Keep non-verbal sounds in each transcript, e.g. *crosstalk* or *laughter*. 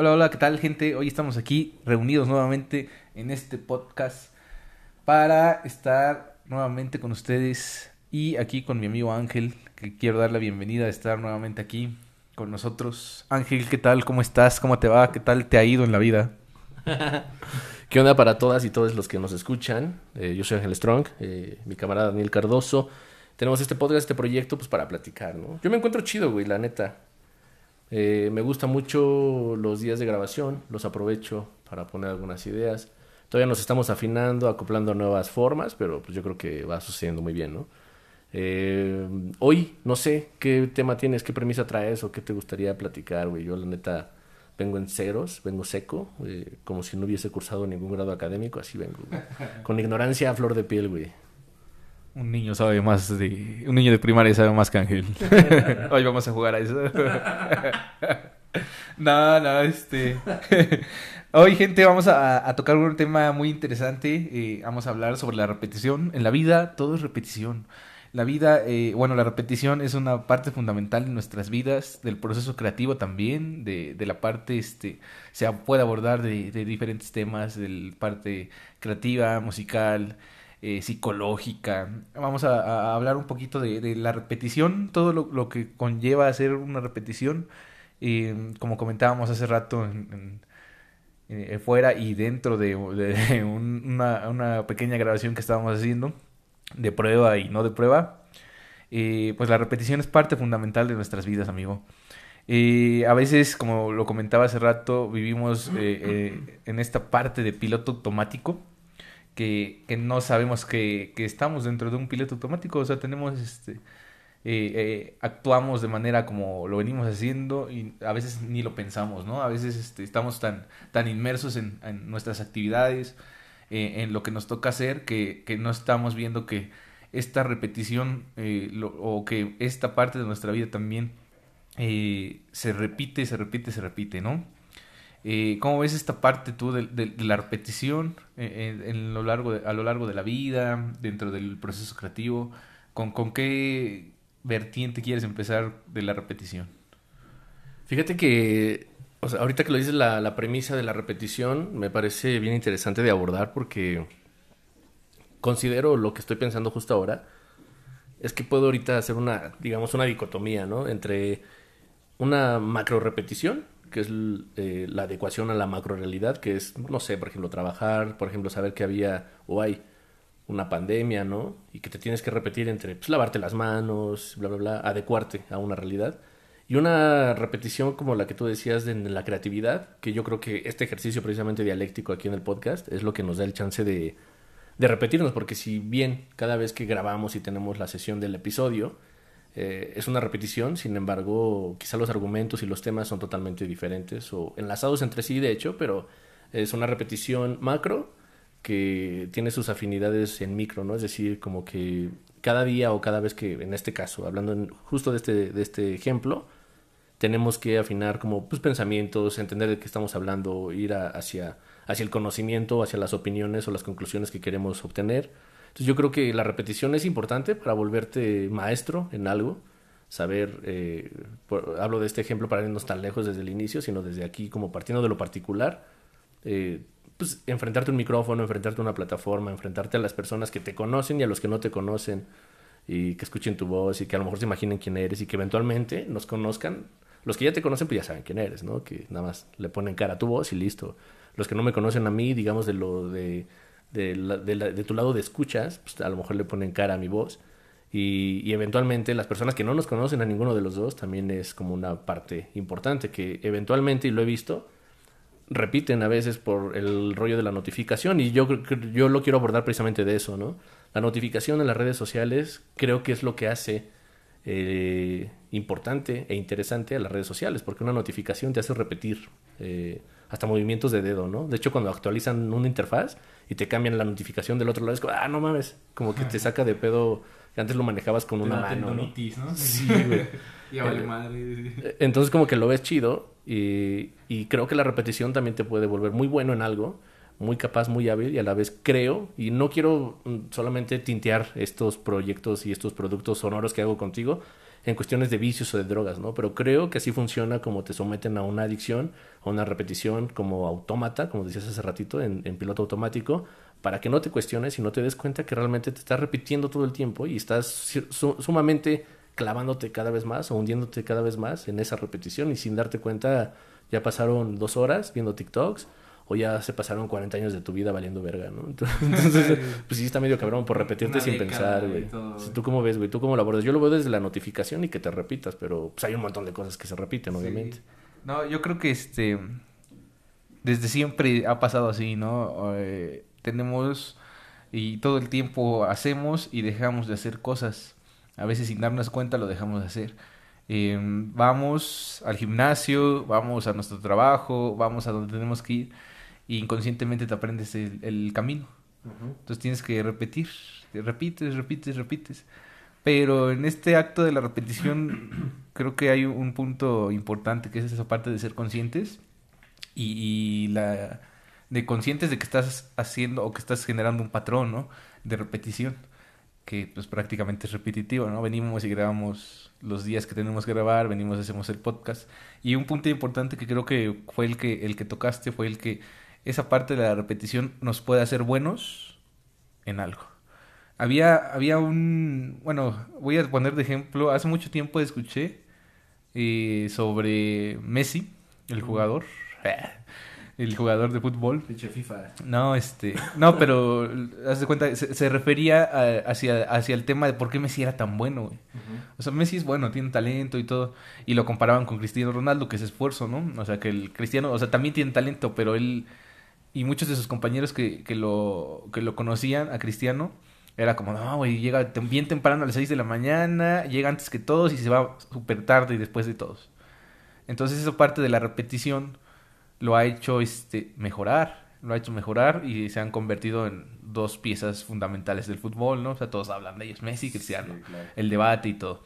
Hola, hola, ¿qué tal gente? Hoy estamos aquí reunidos nuevamente en este podcast para estar nuevamente con ustedes y aquí con mi amigo Ángel, que quiero dar la bienvenida a estar nuevamente aquí con nosotros. Ángel, ¿qué tal? ¿Cómo estás? ¿Cómo te va? ¿Qué tal te ha ido en la vida? *laughs* ¿Qué onda para todas y todos los que nos escuchan? Eh, yo soy Ángel Strong, eh, mi camarada Daniel Cardoso. Tenemos este podcast, este proyecto, pues para platicar, ¿no? Yo me encuentro chido, güey, la neta. Eh, me gustan mucho los días de grabación, los aprovecho para poner algunas ideas. Todavía nos estamos afinando, acoplando nuevas formas, pero pues yo creo que va sucediendo muy bien, ¿no? Eh, hoy, no sé qué tema tienes, qué premisa traes o qué te gustaría platicar, güey. Yo, la neta, vengo en ceros, vengo seco, eh, como si no hubiese cursado ningún grado académico, así vengo, Con ignorancia a flor de piel, güey. Un niño sabe más de. Un niño de primaria sabe más que Ángel. *laughs* Hoy vamos a jugar a eso. *laughs* no, no, este. *laughs* Hoy, gente, vamos a, tocar un tema muy interesante. Eh, vamos a hablar sobre la repetición. En la vida, todo es repetición. La vida, eh, bueno, la repetición es una parte fundamental de nuestras vidas, del proceso creativo también, de, de la parte, este, se puede abordar de, de diferentes temas, de la parte creativa, musical, eh, psicológica. Vamos a, hablar un poquito de, la repetición, todo lo, que conlleva hacer una repetición. Eh, como comentábamos hace rato en, eh, fuera y dentro de, una, una, pequeña grabación que estábamos haciendo, de prueba y no de prueba, pues la repetición es parte fundamental de nuestras vidas, amigo. a veces, como lo comentaba hace rato, vivimos en esta parte de piloto automático que, que no sabemos que, que, estamos dentro de un piloto automático, o sea, tenemos este... Eh, eh, actuamos de manera como lo venimos haciendo y a veces ni lo pensamos, ¿no? A veces este, estamos tan, tan inmersos en, en nuestras actividades, eh, en lo que nos toca hacer, que, que, no estamos viendo que esta repetición o que esta parte de nuestra vida también se repite, se repite, se repite, ¿no? Eh, ¿Cómo ves esta parte tú de, la repetición eh, en, lo largo a lo largo de la vida, dentro del proceso creativo? ¿Con, con qué vertiente quieres empezar de la repetición? Fíjate que, ahorita que lo dices, la, la premisa de la repetición me parece bien interesante de abordar porque considero lo que estoy pensando justo ahora es que puedo ahorita hacer una, digamos, una dicotomía, ¿no? Entre una macro repetición que es eh, la adecuación a la macro realidad, que es, no sé, por ejemplo, trabajar, por ejemplo, saber que había o hay una pandemia, ¿no? Y que te tienes que repetir entre pues, lavarte las manos, bla, bla, bla, adecuarte a una realidad. Y una repetición como la que tú decías de la creatividad, que yo creo que este ejercicio precisamente dialéctico aquí en el podcast es lo que nos da el chance de, de repetirnos, porque si bien cada vez que grabamos y tenemos la sesión del episodio, eh, es una repetición, sin embargo, quizá los argumentos y los temas son totalmente diferentes o enlazados entre sí, de hecho, pero es una repetición macro que tiene sus afinidades en micro, ¿no? Es decir, como que cada día o cada vez que, en este caso, hablando justo de este, de este ejemplo, tenemos que afinar como pues, pensamientos, entender de qué estamos hablando, ir hacia, hacia el conocimiento, hacia las opiniones o las conclusiones que queremos obtener entonces yo creo que la repetición es importante para volverte maestro en algo, saber, eh, hablo de este ejemplo para irnos tan lejos desde el inicio, sino desde aquí como partiendo de lo particular, eh, pues enfrentarte a un micrófono, enfrentarte a una plataforma, enfrentarte a las personas que te conocen y a los que no te conocen y que escuchen tu voz y que a lo mejor se imaginen quién eres y que eventualmente nos conozcan. Los que ya te conocen pues ya saben quién eres, ¿no? Que nada más le ponen cara a tu voz y listo. Los que no me conocen a mí, digamos de lo de de, tu lado de escuchas, pues a lo mejor le ponen cara a mi voz. Y, y, eventualmente las personas que no nos conocen a ninguno de los dos también es como una parte importante que eventualmente, y lo he visto, repiten a veces por el rollo de la notificación y yo, yo lo quiero abordar precisamente de eso, ¿no? La notificación en las redes sociales creo que es lo que hace eh, importante e interesante a las redes sociales, porque una notificación te hace repetir eh, hasta movimientos de dedo, ¿no? De hecho, cuando actualizan una interfaz y te cambian la notificación del otro lado, es como, ah, no mames, como que te saca de pedo, antes lo manejabas con una mano. ¿no? Sí, *laughs* güey. vale madre. Entonces, como que lo ves chido y, y creo que la repetición también te puede volver muy bueno en algo muy capaz, muy hábil y a la vez creo, y no quiero mm, solamente tintear estos proyectos y estos productos sonoros que hago contigo, en cuestiones de vicios o de drogas, ¿no? Pero creo que así funciona como te someten a una adicción, a una repetición como autómata, como decías hace ratito, en, en piloto automático, para que no te cuestiones y no te des cuenta que realmente te estás repitiendo todo el tiempo y estás su- sumamente clavándote cada vez más o hundiéndote cada vez más en esa repetición y sin darte cuenta ya pasaron dos horas viendo TikToks o ya se pasaron 40 años de tu vida valiendo verga, ¿no? *laughs* Entonces, pues sí está medio cabrón por repetirte Una sin pensar, güey. ¿Tú cómo ves, güey? ¿Tú cómo lo abordas? Yo lo veo desde la notificación y que te repitas, pero pues hay un montón de cosas que se repiten, obviamente. Sí. No, yo creo que este desde siempre ha pasado así, ¿no? Eh, tenemos y todo el tiempo hacemos y dejamos de hacer cosas. A veces sin darnos cuenta lo dejamos de hacer. Eh, vamos al gimnasio, vamos a nuestro trabajo, vamos a donde tenemos que ir y inconscientemente te aprendes el, el camino. Entonces tienes que repetir, te repites, repites, repites. Pero en este acto de la repetición *clears throat* creo que hay un punto importante que es esa parte de ser conscientes y, y la de conscientes de que estás haciendo o que estás generando un patrón, ¿no? De repetición que pues prácticamente es repetitivo, ¿no? Venimos y grabamos los días que tenemos que grabar, venimos y hacemos el podcast y un punto importante que creo que fue el que el que tocaste fue el que esa parte de la repetición nos puede hacer buenos en algo. Había, había un, bueno, voy a poner de ejemplo, hace mucho tiempo escuché eh, sobre Messi, el jugador, *laughs* el jugador de fútbol. Pinche FIFA. No, este, no, pero haz de cuenta, se, se refería a- hacia, hacia el tema de por qué Messi era tan bueno, güey. O sea, Messi es bueno, tiene talento y todo. Y lo comparaban con Cristiano Ronaldo, que es esfuerzo, ¿no? O sea, que el Cristiano, o sea, también tiene talento, pero él y muchos de sus compañeros que, que, lo, que lo conocían a Cristiano, era como, no, güey, llega bien temprano a las 6 de la mañana, llega antes que todos y se va súper tarde y después de todos. Entonces, esa parte de la repetición lo ha hecho este, mejorar, lo ha hecho mejorar y se han convertido en dos piezas fundamentales del fútbol, ¿no? O sea, todos hablan de ellos, Messi y Cristiano Sí, claro. el debate y todo.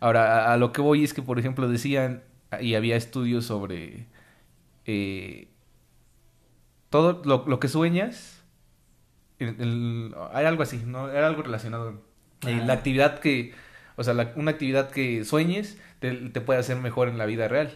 Ahora, a, a lo que voy es que, por ejemplo, decían, y había estudios sobre eh, todo lo, lo que sueñas, el- el- era algo así, ¿no? Era algo relacionado. Eh, la actividad que, o sea, la- una actividad que sueñes te, te puede hacer mejor en la vida real.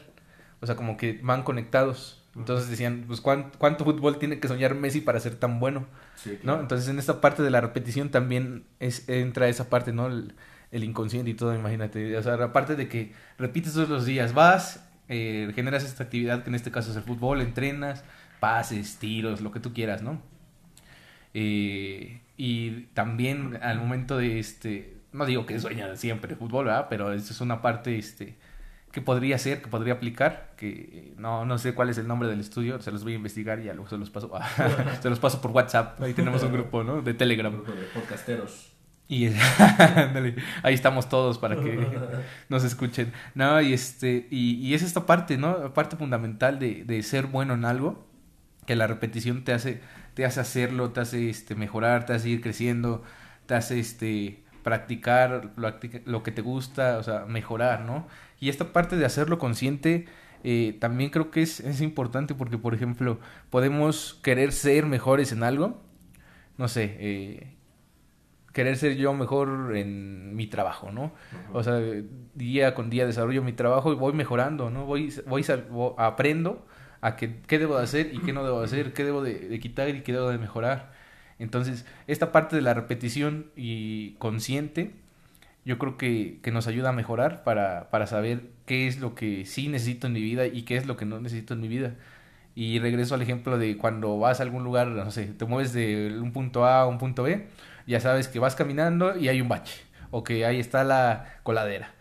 O sea, como que van conectados. Entonces decían, pues, ¿cuán- ¿cuánto, fútbol tiene que soñar Messi para ser tan bueno? Sí, ¿no? Entonces en esta parte de la repetición también es, entra esa parte, ¿no? El, el inconsciente y todo, imagínate. O sea, aparte de que repites todos los días, vas, eh, generas esta actividad que en este caso es el fútbol, entrenas, pases, tiros, lo que tú quieras, ¿no? Eh, y también al momento de este, no digo que sueña siempre fútbol, ¿verdad? Pero eso es una parte, este, que podría ser, que podría aplicar, que eh, no, no sé cuál es el nombre del estudio, se los voy a investigar y ya luego se los paso, *laughs* se los paso por WhatsApp, ahí tenemos un grupo, ¿no? De Telegram. Grupo de podcasteros. Y *laughs* ahí estamos todos para que *laughs* nos escuchen. No, y este, y, y es esta parte, ¿no? Parte fundamental de, de ser bueno en algo, que la repetición te hace, te hace hacerlo, te hace este mejorar, te hace ir creciendo, te hace este practicar lo, lo que te gusta, o sea, mejorar, ¿no? Y esta parte de hacerlo consciente eh, también creo que es, es importante porque, por ejemplo, podemos querer ser mejores en algo, no sé, eh, querer ser yo mejor en mi trabajo, ¿no? O sea, día con día desarrollo mi trabajo y voy mejorando, ¿no? Voy, voy, aprendo a qué debo de hacer y qué no debo de hacer, qué debo de, de quitar y qué debo de mejorar. Entonces, esta parte de la repetición y consciente, yo creo que, que nos ayuda a mejorar para, para saber qué es lo que sí necesito en mi vida y qué es lo que no necesito en mi vida. Y regreso al ejemplo de cuando vas a algún lugar, no sé, te mueves de un punto A a un punto B, ya sabes que vas caminando y hay un bache, o que ahí está la coladera.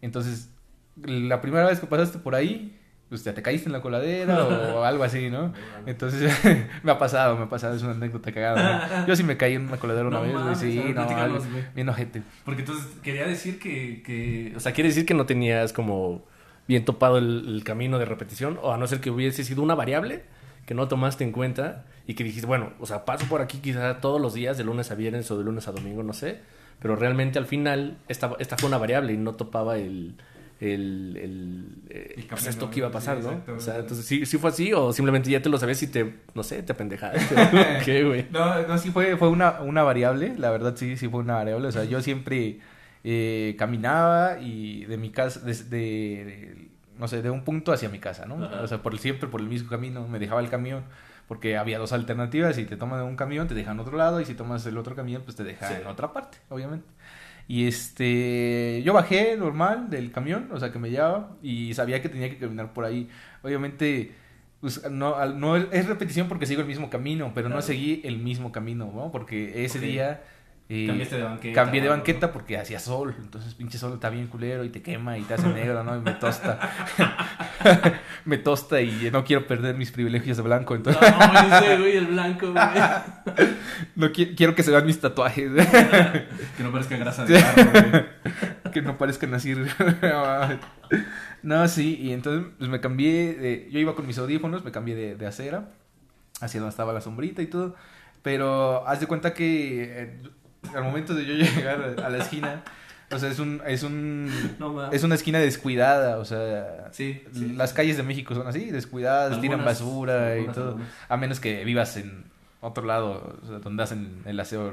Entonces, la primera vez que pasaste por ahí, pues ya te caíste en la coladera o *laughs* algo así, ¿no? Entonces, *laughs* me ha pasado, me ha pasado, es una anécdota cagada. ¿no? *laughs* Yo sí me caí en una coladera una No vez, güey, sí, no, algo- bien ojete. Porque entonces quería decir que, que O sea, quiere decir que no tenías como bien topado el, el camino de repetición, o a no ser que hubiese sido una variable que no tomaste en cuenta y que dijiste, bueno, o sea, paso por aquí quizá todos los días, de lunes a viernes o de lunes a domingo, no sé, pero realmente al final esta, esta fue una variable y no topaba el... El, el, eh, El pues esto que iba a pasar, sí, ¿no? exacto. O sea, entonces sí, sí fue así o simplemente ya te lo sabías y te, no sé, te apendejaste. *laughs* ¿o ¿Qué, güey? No, no, sí fue, fue una, una variable, la verdad sí, sí fue una variable. O sea, yo siempre eh, caminaba y de mi casa, de, de- no sé, de un punto hacia mi casa, ¿no? Ajá. O sea, por siempre por el mismo camino, me dejaba el camión, porque había dos alternativas, si te toman un camión, te dejan en otro lado, y si tomas el otro camión, pues te deja Sí. en otra parte, obviamente. Y este, yo bajé normal del camión, o sea, que me llevaba, y sabía que tenía que caminar por ahí. Obviamente, pues, no, no es, repetición porque sigo el mismo camino, pero no seguí el mismo camino, ¿no? Porque ese día... Cambiaste de banqueta. Cambié de banqueta porque hacía sol, entonces pinche sol está bien culero y te quema y te hace negro, ¿no? Y me tosta. *laughs* me tosta y no quiero perder mis privilegios de blanco, ¿no? entonces No, ese güey, el blanco, güey. no qui- quiero que se vean mis tatuajes, *laughs* Que no parezca grasa de carro, güey. *laughs* que no parezcan así. no, sí, y entonces pues me cambié, de- yo iba con mis audífonos, me cambié de, de acera, hacia donde estaba la sombrita y todo, pero haz de cuenta que eh, al momento de yo llegar a la esquina, o sea, es un, es un, No es una esquina descuidada, o sea, Sí, sí. las calles de México son así, descuidadas, tiran Algunas- basura y todo, algunas. a menos que vivas en otro lado, o sea, donde hacen el aseo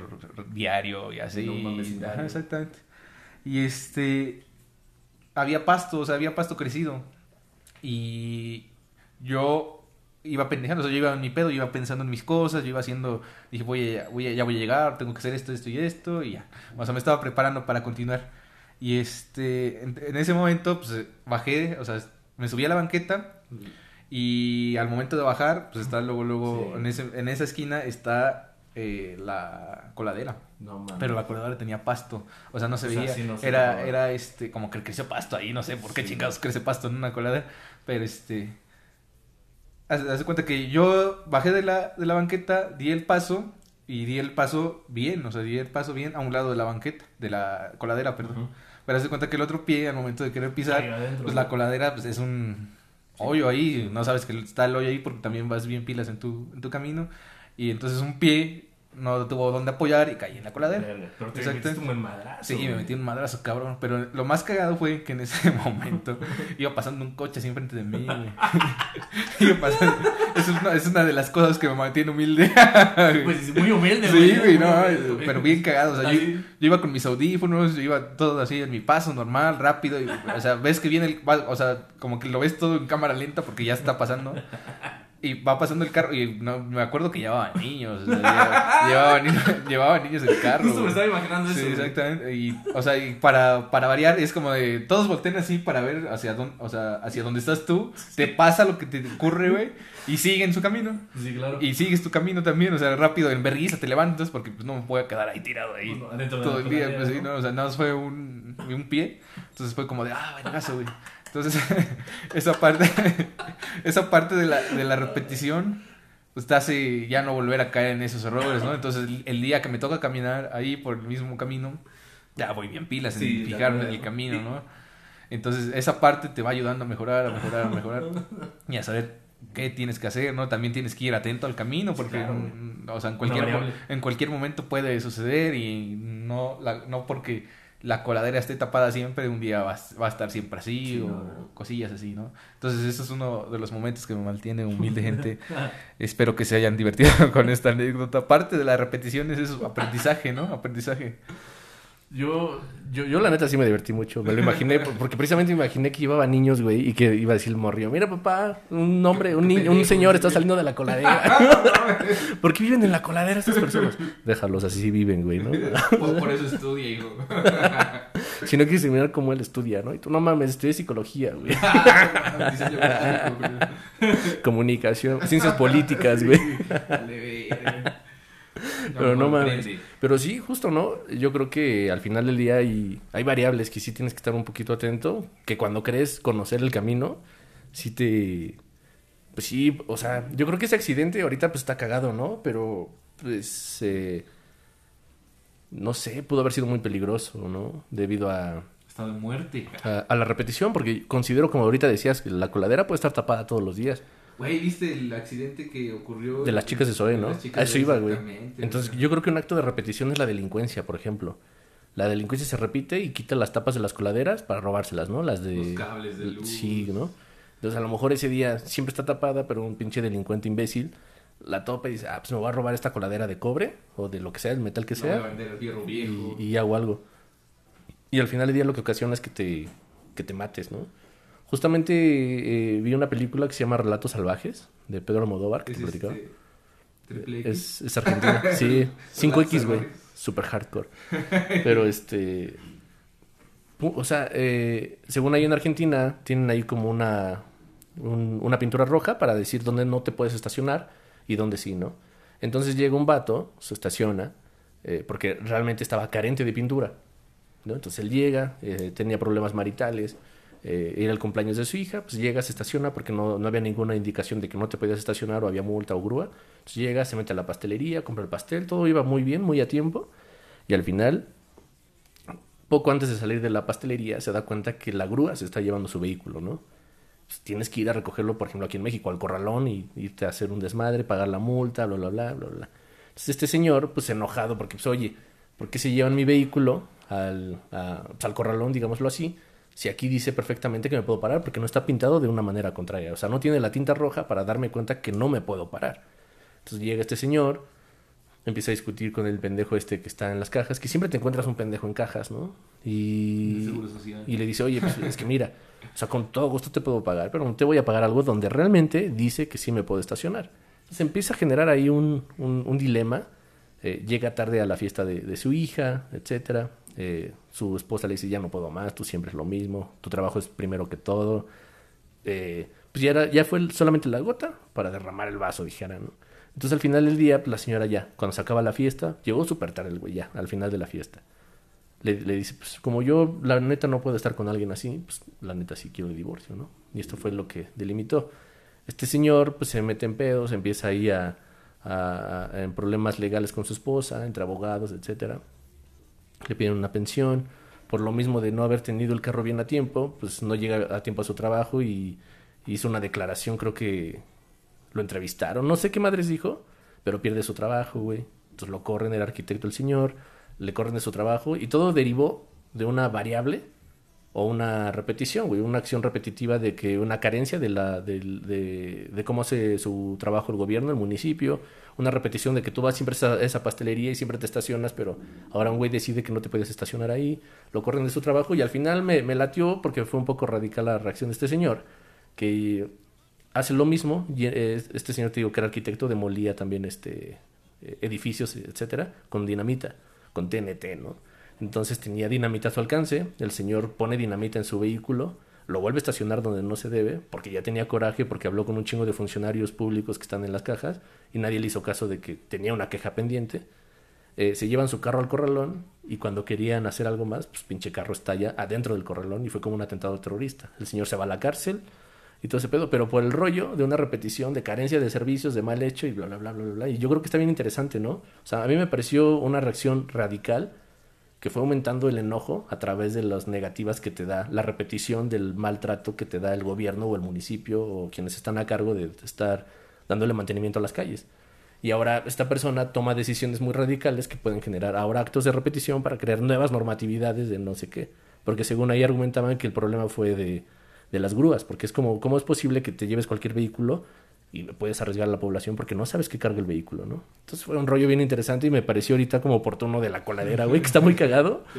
diario y así. Vecindario. Ajá, exactamente. Y este, había pasto, o sea, había pasto crecido. Y yo iba pendejando, o sea, yo iba en mi pedo, yo iba pensando en mis cosas, yo iba haciendo, dije, voy a, voy a- ya voy a llegar, tengo que hacer esto, esto y esto, y ya. O sea, me estaba preparando para continuar. Y este, en, en ese momento, pues bajé, o sea, me subí a la banqueta y al momento de bajar, pues está luego, luego, Sí. en, ese, en esa esquina está eh, la coladera. No mames. Pero la coladera tenía pasto, o sea, no se O sea, veía. sí, no se era, era este, como que creció pasto ahí, no sé por qué Sí. chingados crece pasto en una coladera. Pero este. Haz, cuenta que yo bajé de la, de la banqueta, di el paso y di el paso bien, o sea, di el paso bien a un lado de la banqueta, de la coladera, perdón. Pero haz de cuenta que el otro pie, al momento de querer pisar, adentro, pues ¿no? la coladera pues, es un hoyo ahí, no sabes que está el hoyo ahí porque también vas bien pilas en tu, en tu camino. Y entonces un pie no tuvo dónde apoyar y caí en la coladera. Verga, Pero te Exacto. metiste un buen madrazo. Sí, me metí un madrazo, cabrón. Pero lo más cagado fue que en ese *laughs* momento iba pasando un coche así enfrente de mí, güey. *laughs* Iba pasando- Es una, es una de las cosas que me mantiene humilde. *laughs* Pues es muy humilde, Sí, güey, no, humilde, güey. pero bien cagado. O sea, yo, iba con mis audífonos, yo iba todo así en mi paso normal, rápido. y, o sea, ves que viene el. O sea, como que lo ves todo en cámara lenta porque ya está pasando. Y va pasando el carro. Y no, me acuerdo que llevaba niños. o sea, llevaba, niños, *laughs* llevaba niños el carro. Justo me estaba imaginando Sí, eso. güey. exactamente. Y, o sea, y para, para variar, es como de. Todos voltean así para ver hacia dónde, o sea, hacia dónde estás tú. Te pasa lo que te ocurre, güey. Y siguen su camino. Sí, claro. Y sigues tu camino también, o sea, rápido, en vergüenza te levantas porque pues no me puedo quedar ahí tirado ahí Bueno, todo el día, pues sí, ¿no? ¿no? O sea, nada más fue un, un pie, entonces fue como de, ah, vergazo, güey. Entonces, *laughs* esa parte, *laughs* esa parte de la, de la repetición, pues te hace ya no volver a caer en esos errores, ¿no? Entonces, el, día que me toca caminar ahí por el mismo camino, ya voy bien pilas Sí, en fijarme en el camino, ¿no? Entonces, esa parte te va ayudando a mejorar, a mejorar, a mejorar. *laughs* Y a saber qué tienes que hacer, ¿no? También tienes que ir atento al camino, porque, claro, mm, o sea, en cualquier, en cualquier momento puede suceder y no, la- no porque la coladera esté tapada siempre, un día va, a- va a estar siempre así Sí, o no, cosillas así, ¿no? Entonces, eso es uno de los momentos que me mantiene *laughs* humilde, gente. Espero que se hayan divertido *laughs* con esta anécdota. Parte de la repetición es eso, aprendizaje, ¿no? Aprendizaje. Yo, yo, yo la neta sí me divertí mucho. Me lo imaginé, por- *laughs* porque precisamente me imaginé que llevaba niños, güey, y que iba a decir el morrillo, mira papá, un hombre, un niño, un señor está saliendo de la coladera. *laughs* ¿Por qué viven en la coladera estas personas? Déjalos, así sí viven, güey, ¿no? *laughs* Por, por eso estudia, hijo. Si no quieres terminar como él estudia, ¿no? Y tú, no mames, estudié psicología, güey. Comunicación, ciencias políticas, güey. Pero no mames. Pero sí, justo, ¿no? Yo creo que al final del día hay, hay variables que sí tienes que estar un poquito atento, que cuando crees conocer el camino, sí te... Pues sí, o sea, yo creo que ese accidente ahorita pues está cagado, ¿no? Pero pues... eh, no sé, pudo haber sido muy peligroso, ¿no? Debido a, Estado de muerte. a, a la repetición, porque considero, como ahorita decías, que la coladera puede estar tapada todos los días. Güey, ¿viste el accidente que ocurrió? De las chicas de Zoe, ¿no? A eso iba, güey. Entonces, yo creo que un acto de repetición es la delincuencia, por ejemplo. La delincuencia se repite y quita las tapas de las coladeras para robárselas, ¿no? Las de... Los cables de luz. Sí, ¿no? Entonces, a lo mejor ese día siempre está tapada, pero un pinche delincuente imbécil la topa y dice, ah, pues me voy a robar esta coladera de cobre o de lo que sea, el metal que No voy a sea, vender el fierro viejo. y, y hago algo. Y al final del día lo que ocasiona es que te, que te mates, ¿no? Justamente eh, vi una película que se llama Relatos Salvajes, de Pedro Almodóvar, que Es te platicaba. este, triple X. Es, es argentino. *laughs* Sí, 5X, güey. Super hardcore. *laughs* Pero este. O sea, eh, según ahí en Argentina, tienen ahí como una, un- una pintura roja para decir dónde no te puedes estacionar y dónde sí, ¿no? Entonces llega un vato, se estaciona, eh, porque realmente estaba carente de pintura, ¿no? Entonces él llega, eh, tenía problemas maritales, eh, era el cumpleaños de su hija, pues llega, se estaciona porque no, no había ninguna indicación de que no te podías estacionar o había multa o grúa. Entonces llega, se mete a la pastelería, compra el pastel, todo iba muy bien, muy a tiempo. Y al final, poco antes de salir de la pastelería, se da cuenta que la grúa se está llevando su vehículo, ¿no? Pues tienes que ir a recogerlo, por ejemplo, aquí en México, al corralón y irte a hacer un desmadre, pagar la multa, bla, bla, bla, bla, bla. Entonces este señor, pues enojado, porque, pues, oye, ¿por qué se llevan mi vehículo al, a- pues, al corralón, digámoslo así? Si aquí dice perfectamente que me puedo parar, porque no está pintado de una manera contraria. O sea, no tiene la tinta roja para darme cuenta que no me puedo parar. Entonces llega este señor, empieza a discutir con el pendejo este que está en las cajas, que siempre te encuentras un pendejo en cajas, ¿no? Y, y le dice, oye, pues es que mira, o sea, con todo gusto te puedo pagar, pero no te voy a pagar algo donde realmente dice que sí me puedo estacionar. Entonces empieza a generar ahí un, un, un dilema. Eh, llega tarde a la fiesta de, de su hija, etcétera. Eh, su esposa le dice, ya no puedo más, tú siempre es lo mismo, tu trabajo es primero que todo. Eh, pues ya, era, ya fue solamente la gota para derramar el vaso, dijera, ¿no? Entonces al final del día, la señora ya, cuando se acaba la fiesta, llegó súper tarde el güey ya, al final de la fiesta. Le, dice, pues como yo la neta no puedo estar con alguien así, pues la neta sí quiero el divorcio, ¿no? Y esto fue lo que delimitó. Este señor pues se mete en pedos, empieza ahí a- en problemas legales con su esposa, entre abogados, etcétera. Le piden una pensión. Por lo mismo de no haber tenido el carro bien a tiempo, pues no llega a tiempo a su trabajo y hizo una declaración, creo que lo entrevistaron, no sé qué madres dijo, pero pierde su trabajo, güey. Entonces lo corren, era arquitecto el señor, le corren de su trabajo y todo derivó de una variable o una repetición, güey, una acción repetitiva de que una carencia de la del- de, de cómo hace su trabajo el gobierno, el municipio, una repetición de que tú vas siempre a esa, pastelería y siempre te estacionas, pero ahora un güey decide que no te puedes estacionar ahí, lo corren de su trabajo y al final me, latió porque fue un poco radical la reacción de este señor, que hace lo mismo, y eh, este señor te digo que era arquitecto, demolía también este eh, edificios, etcétera, con dinamita, con TNT, ¿no? Entonces tenía dinamita a su alcance, el señor pone dinamita en su vehículo, lo vuelve a estacionar donde no se debe, porque ya tenía coraje, porque habló con un chingo de funcionarios públicos que están en las cajas, y nadie le hizo caso de que tenía una queja pendiente. Eh, se llevan su carro al corralón, y cuando querían hacer algo más, pues pinche carro estalla adentro del corralón, y fue como un atentado terrorista. El señor se va a la cárcel, y todo ese pedo, pero por el rollo de una repetición de carencia de servicios, de mal hecho y bla, bla, bla, bla, bla. Y yo creo que está bien interesante, ¿no? O sea, a mí me pareció una reacción radical que fue aumentando el enojo a través de las negativas que te da la repetición del maltrato que te da el gobierno o el municipio o quienes están a cargo de estar dándole mantenimiento a las calles. Y ahora esta persona toma decisiones muy radicales que pueden generar ahora actos de repetición para crear nuevas normatividades de no sé qué. Porque según ahí argumentaban que el problema fue de, de las grúas, porque es como, ¿cómo es posible que te lleves cualquier vehículo y puedes arriesgar a la población porque no sabes qué carga el vehículo, ¿no? Entonces fue un rollo bien interesante y me pareció ahorita como oportuno de la coladera, güey, que está muy cagado. *laughs*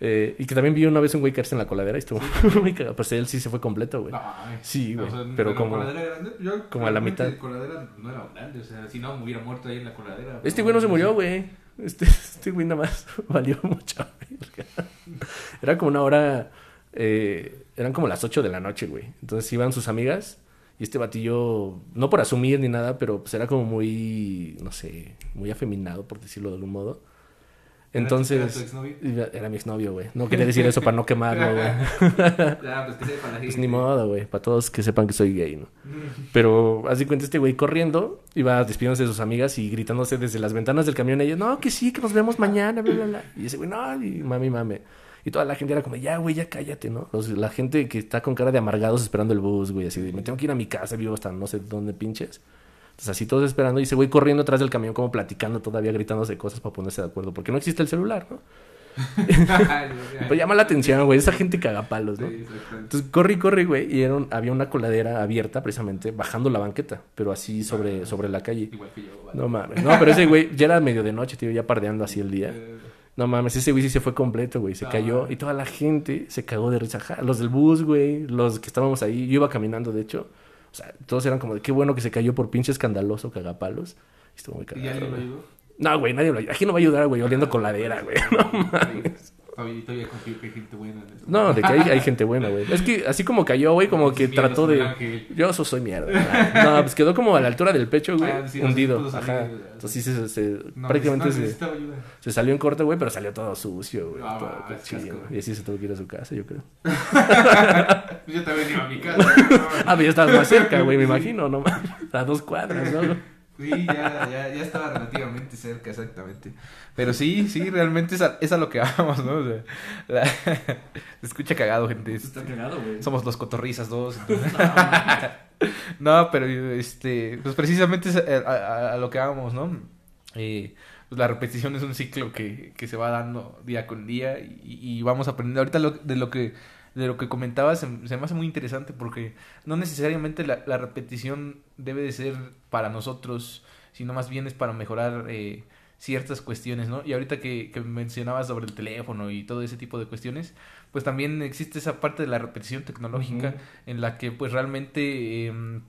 Eh, y que también vi una vez un güey caerse en la coladera y estuvo *laughs* muy cagado. Pues él sí se fue completo, güey. Sí, güey, O sea, pero la como- coladera grande, yo como a la mitad. coladera no era grande, o sea, si no me hubiera muerto ahí en la coladera. Este güey no se murió, güey. Este, *laughs* este güey nada más valió mucho. verga. Era como una hora. eh, eran como las 8 de la noche, güey. Entonces iban sus amigas. Y este batillo, no por asumir ni nada, pero pues era como muy, no sé, muy afeminado, por decirlo de algún modo. ¿Era tu- Entonces, era tu exnovio? era mi exnovio, güey. No quería decir eso para no quemarlo, güey. *laughs* Pues que la Pues gente. ni modo, güey. Para todos que sepan que soy gay, ¿no? Pero así cuenta este güey corriendo, iba despidiéndose de sus amigas y gritándose desde las ventanas del camión. Ella, no, que sí, que nos vemos mañana, bla, bla, bla. Y ese güey, no, y mami, mame. Y toda la gente era como, ya, güey, ya cállate, ¿no? Los- la gente que está con cara de amargados esperando el bus, güey, así de, me tengo que ir a mi casa, vivo hasta no sé dónde pinches. Entonces así todos esperando y ese güey corriendo atrás del camión como platicando todavía, gritándose cosas para ponerse de acuerdo. Porque no existe el celular, ¿no? *laughs* Pues llama la atención, güey, esa gente caga palos, ¿no? Sí. Entonces corre corre, güey, y era un- había una coladera abierta precisamente bajando la banqueta, pero así sobre, sobre la calle. Igual que yo, vale. No mames, no, pero ese güey ya era medio de noche, tío, ya pardeando así el día. No mames, ese güey sí se fue completo, güey. Se Ah. cayó y toda la gente se cagó de risa. Los del bus, güey. Los que estábamos ahí. Yo iba caminando, de hecho. O sea, todos eran como de qué bueno que se cayó por pinche escandaloso cagapalos. Y Estuvo muy ¿Y cagado. alguien lo güey. ayudó? No, güey, nadie lo ayuda. Aquí no va a ayudar, güey, oliendo coladera, güey. *laughs* No mames. Todavía, todavía confío que hay gente buena en eso. No, de que hay, hay *laughs* gente buena, güey. Es que así como cayó, güey, como que Mierda, trató de. ángel. Yo so- soy mierda. *laughs* No, pues quedó como a la altura del pecho, güey. Ah, sí, hundido. Ajá. Entonces sí se, se- No, prácticamente no se, se salió en corte, güey, pero salió todo sucio, güey. Ah, todo va. Y así se tuvo que ir a su casa, yo creo. *laughs* Pues yo también iba a mi casa. Ah, pero ya estabas más cerca, güey, me imagino, ¿no? A dos cuadras, ¿no? Sí, ya, ya, ya estaba relativamente cerca, exactamente. Pero sí, sí, realmente es a, es a lo que vamos, ¿no? O sea, la- *laughs* se escucha cagado, gente. Está cagado, güey. Somos los cotorrizas dos. *laughs* entonces- *laughs* no, pero este, pues precisamente es a, a- a lo que vamos, ¿no? Eh, pues la repetición es un ciclo que, que se va dando día con día y, y vamos aprendiendo. Ahorita lo- de lo que de lo que comentabas se, se me hace muy interesante porque no necesariamente la, la repetición debe de ser para nosotros, sino más bien es para mejorar eh, ciertas cuestiones, ¿no? Y ahorita que, que mencionabas sobre el teléfono y todo ese tipo de cuestiones, pues también existe esa parte de la repetición tecnológica en la que pues realmente, em,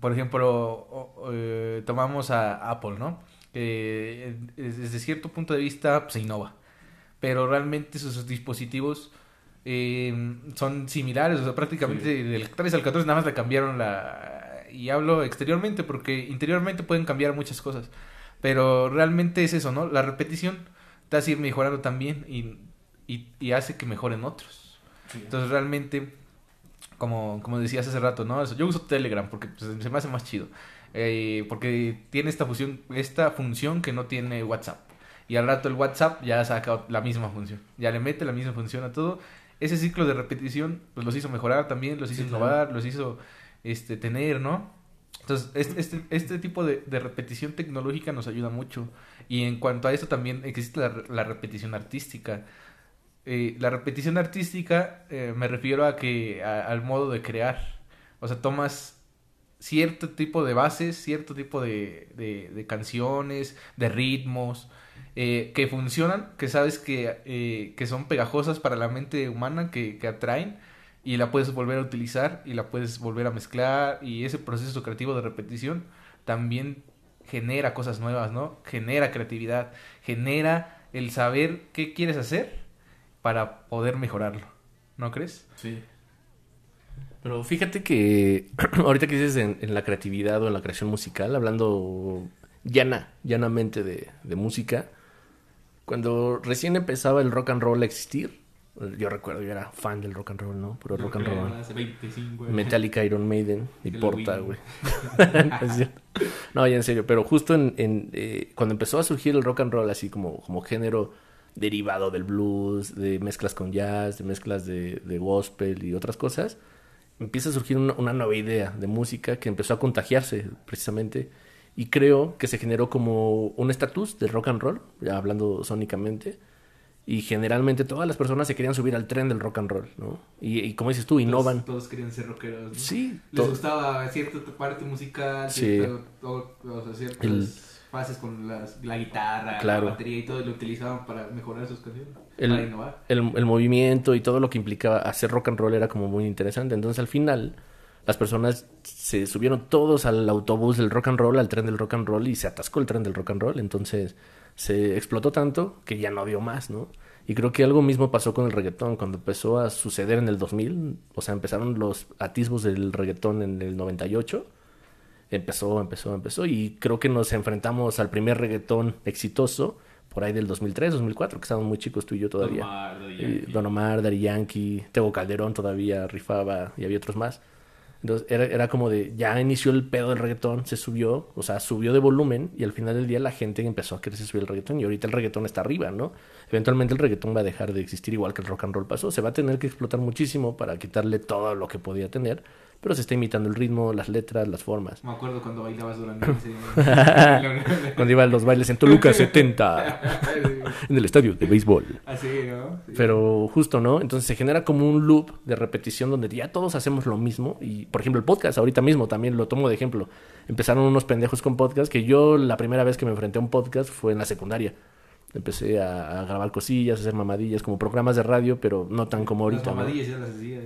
por ejemplo, eh, tomamos a Apple, ¿no? Que eh, desde cierto punto de vista pues, se innova, pero realmente sus dispositivos eh, son similares, o sea, prácticamente del 13 al 14 nada más le cambiaron la... Y hablo exteriormente porque interiormente pueden cambiar muchas cosas, pero realmente es eso, ¿no? La repetición te hace ir mejorando también y, y, y hace que mejoren otros. Entonces realmente, como, como decías hace rato, ¿no? Eso, Yo uso Telegram porque pues, se me hace más chido. Eh, porque tiene esta función, esta función que no tiene WhatsApp. Y al rato el WhatsApp ya saca la misma función. Ya le mete la misma función a todo. Ese ciclo de repetición pues los hizo mejorar también, los hizo Sí, innovar, los hizo este tener, ¿no? Entonces, este, este, este tipo de, de repetición tecnológica nos ayuda mucho. Y en cuanto a eso también existe la, la repetición artística. Eh, la repetición artística eh, me refiero a que a- al modo de crear. O sea, tomas cierto tipo de bases, cierto tipo de, de, de canciones, de ritmos, eh, que funcionan, que sabes que, eh, que son pegajosas para la mente humana, que, que atraen, y la puedes volver a utilizar y la puedes volver a mezclar, y ese proceso creativo de repetición también genera cosas nuevas, ¿no? Genera creatividad, genera el saber qué quieres hacer para poder mejorarlo, ¿no crees? Sí. Pero fíjate que *clears throat* ahorita que dices en, la creatividad o en la creación musical, hablando llana, llanamente de, de música, cuando recién empezaba el rock and roll a existir, yo recuerdo, yo era fan del rock and roll, ¿no? Puro rock and roll. Hace 25 años. Metallica, Iron Maiden, El porta, güey. *laughs* No, ya en serio, pero justo en, en, eh, cuando empezó a surgir el rock and roll así como, como género derivado del blues, de mezclas con jazz, de mezclas de, de gospel y otras cosas, empieza a surgir una, una nueva idea de música que empezó a contagiarse precisamente y creo que se generó como un estatus del rock and roll, ya hablando sónicamente, y generalmente todas las personas se querían subir al tren del rock and roll, ¿no? Y, y como dices tú, innovan. Todos, todos querían ser rockeros. ¿no? Sí, Les gustaba cierta parte musical, Sí. cierto- todo- o sea, ciertas El- fases con las- la guitarra, Claro. la batería y todo, y lo utilizaban para mejorar sus canciones, El- para innovar. el, el movimiento y todo lo que implicaba hacer rock and roll era como muy interesante. Entonces al final las personas se subieron todos al autobús del rock and roll, al tren del rock and roll y se atascó el tren del rock and roll. Entonces se explotó tanto que ya no dio más, ¿no? Y creo que algo mismo pasó con el reggaetón cuando empezó a suceder en el 2000. O sea, empezaron los atisbos del reggaetón en el 98. Empezó, empezó, empezó. Y creo que nos enfrentamos al primer reggaetón exitoso por ahí del 2003, 2004, que estábamos muy chicos tú y yo todavía. Don Omar, Y Yankee. Yankee, Tego Calderón todavía rifaba y había otros más. Entonces era, era como de, ya inició el pedo del reggaetón, se subió, o sea, subió de volumen y al final del día la gente empezó a quererse subir el reggaetón y ahorita el reggaetón está arriba, ¿no? Eventualmente el reggaetón va a dejar de existir igual que el rock and roll pasó, se va a tener que explotar muchísimo para quitarle todo lo que podía tener, pero se está imitando el ritmo, las letras, las formas. Me acuerdo cuando bailabas durante *laughs* ese... Cuando iba a los bailes en Toluca *laughs* 70, en el estadio de béisbol. Así, ¿no? Sí. Pero justo, ¿no? Entonces se genera como un loop de repetición donde ya todos hacemos lo mismo. Y, por ejemplo, el podcast, ahorita mismo también lo tomo de ejemplo. Empezaron unos pendejos con podcast que yo la primera vez que me enfrenté a un podcast fue en la secundaria. Empecé a, a grabar cosillas, a hacer mamadillas, como programas de radio, pero no tan como ahorita. Las ¿no? mamadillas ya las hacía.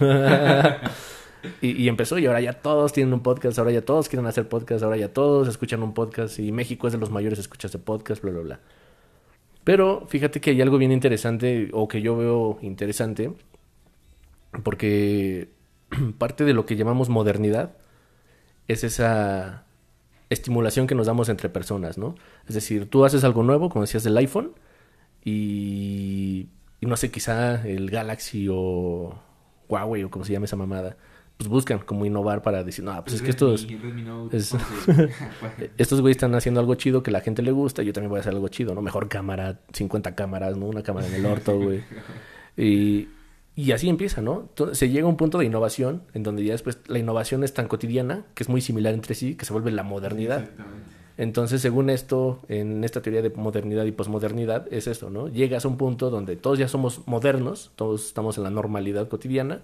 ya. *laughs* y, empezó y ahora ya todos tienen un podcast, ahora ya todos quieren hacer podcast, ahora ya todos escuchan un podcast y México es de los mayores escuchas de podcast, bla, bla, bla. Pero fíjate que hay algo bien interesante o que yo veo interesante porque *clears throat* parte de lo que llamamos modernidad es esa estimulación que nos damos entre personas, ¿no? Es decir, tú haces algo nuevo, como decías del iPhone, y, y no sé, quizá el Galaxy o Huawei o como se llama esa mamada, pues buscan como innovar para decir, no, pues es que estos, es- 11. *laughs* *laughs* estos güeyes están haciendo algo chido que la gente le gusta, yo también voy a hacer algo chido, ¿no? Mejor cámara, 50 cámaras, ¿no? Una cámara en el orto, *laughs* güey. Y, y así empieza, ¿no? Entonces, se llega a un punto de innovación en donde ya después la innovación es tan cotidiana que es muy similar entre sí, que se vuelve la modernidad. Exactamente. Entonces, según esto, en esta teoría de modernidad y posmodernidad, es esto, ¿no? Llegas a un punto donde todos ya somos modernos, todos estamos en la normalidad cotidiana,